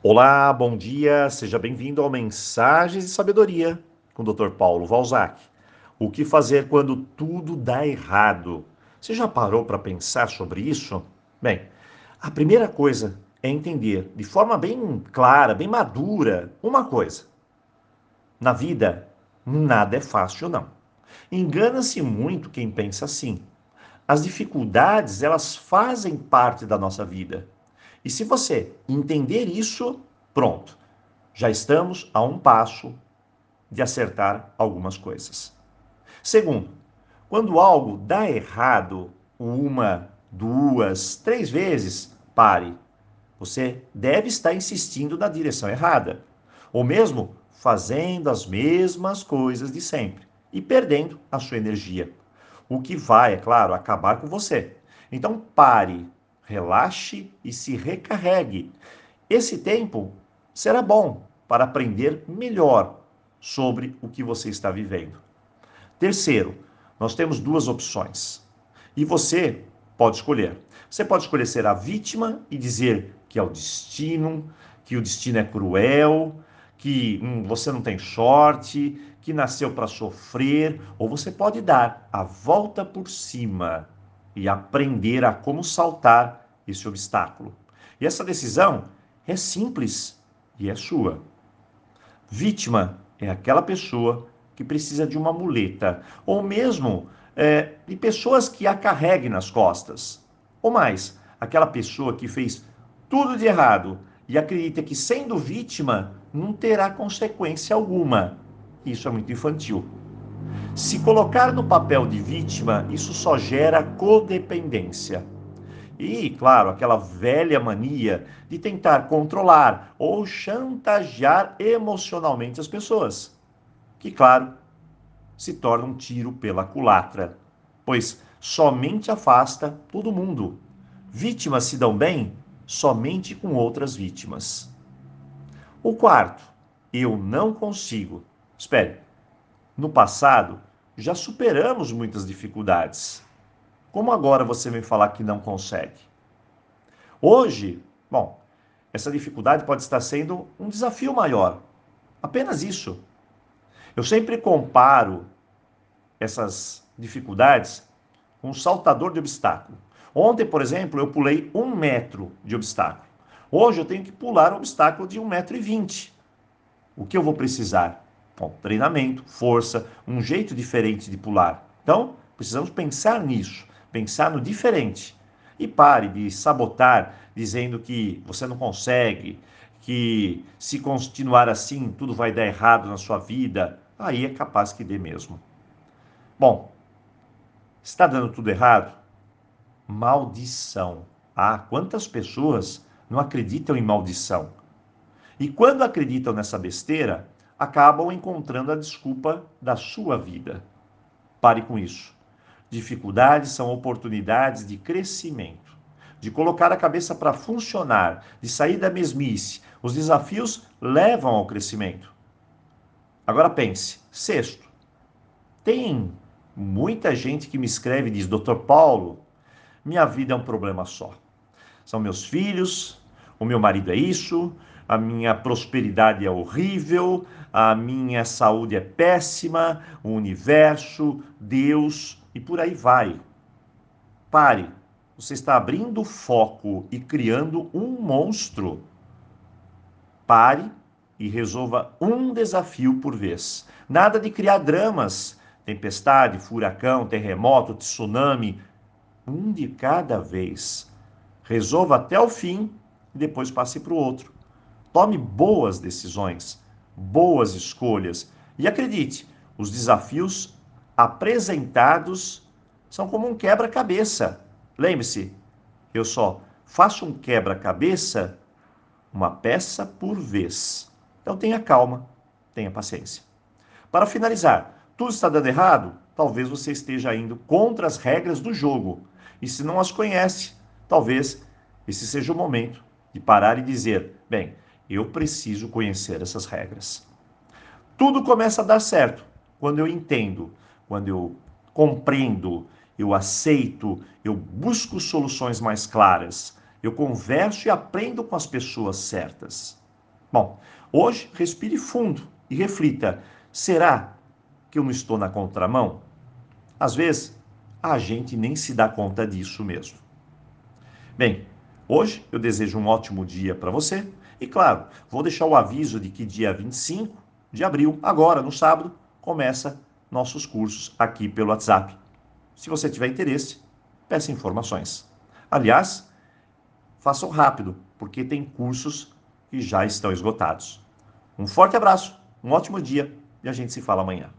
Olá, bom dia, seja bem-vindo ao Mensagens de Sabedoria com o Dr. Paulo Valzac. O que fazer quando tudo dá errado? Você já parou para pensar sobre isso? Bem, a primeira coisa é entender de forma bem clara, bem madura, uma coisa. Na vida, nada é fácil, não. Engana-se muito quem pensa assim. As dificuldades, elas fazem parte da nossa vida. E se você entender isso, pronto. Já estamos a um passo de acertar algumas coisas. Segundo, quando algo dá errado uma, duas, três vezes, pare. Você deve estar insistindo na direção errada. Ou mesmo fazendo as mesmas coisas de sempre e perdendo a sua energia. O que vai, é claro, acabar com você. Então pare, relaxe e se recarregue. Esse tempo será bom para aprender melhor sobre o que você está vivendo. Terceiro, nós temos duas opções. E você pode escolher. Você pode escolher ser a vítima e dizer que é o destino, que o destino é cruel, que hum, você não tem sorte, que nasceu para sofrer, ou você pode dar a volta por cima e aprender a como saltar esse obstáculo. E essa decisão é simples e é sua. Vítima é aquela pessoa que precisa de uma muleta, ou mesmo é, de pessoas que a carreguem nas costas. Ou mais, aquela pessoa que fez tudo de errado e acredita que, sendo vítima, não terá consequência alguma. Isso é muito infantil. Se colocar no papel de vítima, isso só gera codependência. E, claro, aquela velha mania de tentar controlar ou chantagear emocionalmente as pessoas, que, claro, se torna um tiro pela culatra, pois somente afasta todo mundo. Vítimas se dão bem somente com outras vítimas. O quarto, eu não consigo. Espere, no passado já superamos muitas dificuldades. Como agora você vem falar que não consegue? Hoje, bom, essa dificuldade pode estar sendo um desafio maior. Apenas isso. Eu sempre comparo essas dificuldades com um saltador de obstáculo. Ontem, por exemplo, eu pulei um metro de obstáculo. Hoje eu tenho que pular um obstáculo de um metro e vinte. O que eu vou precisar? Bom, treinamento, força, um jeito diferente de pular. Então, precisamos pensar nisso pensar no diferente. E pare de sabotar dizendo que você não consegue, que se continuar assim tudo vai dar errado na sua vida. Aí é capaz que dê mesmo. Bom, está dando tudo errado? Maldição. Ah, quantas pessoas não acreditam em maldição? E quando acreditam nessa besteira, acabam encontrando a desculpa da sua vida. Pare com isso. Dificuldades são oportunidades de crescimento, de colocar a cabeça para funcionar, de sair da mesmice. Os desafios levam ao crescimento. Agora pense: sexto, tem muita gente que me escreve e diz: Doutor Paulo, minha vida é um problema só. São meus filhos, o meu marido é isso, a minha prosperidade é horrível, a minha saúde é péssima, o universo, Deus e por aí vai. Pare. Você está abrindo foco e criando um monstro. Pare e resolva um desafio por vez. Nada de criar dramas, tempestade, furacão, terremoto, tsunami. Um de cada vez. Resolva até o fim e depois passe para o outro. Tome boas decisões, boas escolhas e acredite, os desafios apresentados são como um quebra-cabeça. Lembre-se, eu só faço um quebra-cabeça uma peça por vez. Então tenha calma, tenha paciência. Para finalizar, tudo está dando errado? Talvez você esteja indo contra as regras do jogo. E se não as conhece, talvez esse seja o momento de parar e dizer: bem, eu preciso conhecer essas regras. Tudo começa a dar certo quando eu entendo quando eu compreendo, eu aceito, eu busco soluções mais claras, eu converso e aprendo com as pessoas certas. Bom, hoje respire fundo e reflita: será que eu não estou na contramão? Às vezes, a gente nem se dá conta disso mesmo. Bem, hoje eu desejo um ótimo dia para você e, claro, vou deixar o aviso de que dia 25 de abril, agora no sábado, começa nossos cursos aqui pelo WhatsApp. Se você tiver interesse, peça informações. Aliás, façam rápido, porque tem cursos que já estão esgotados. Um forte abraço, um ótimo dia e a gente se fala amanhã.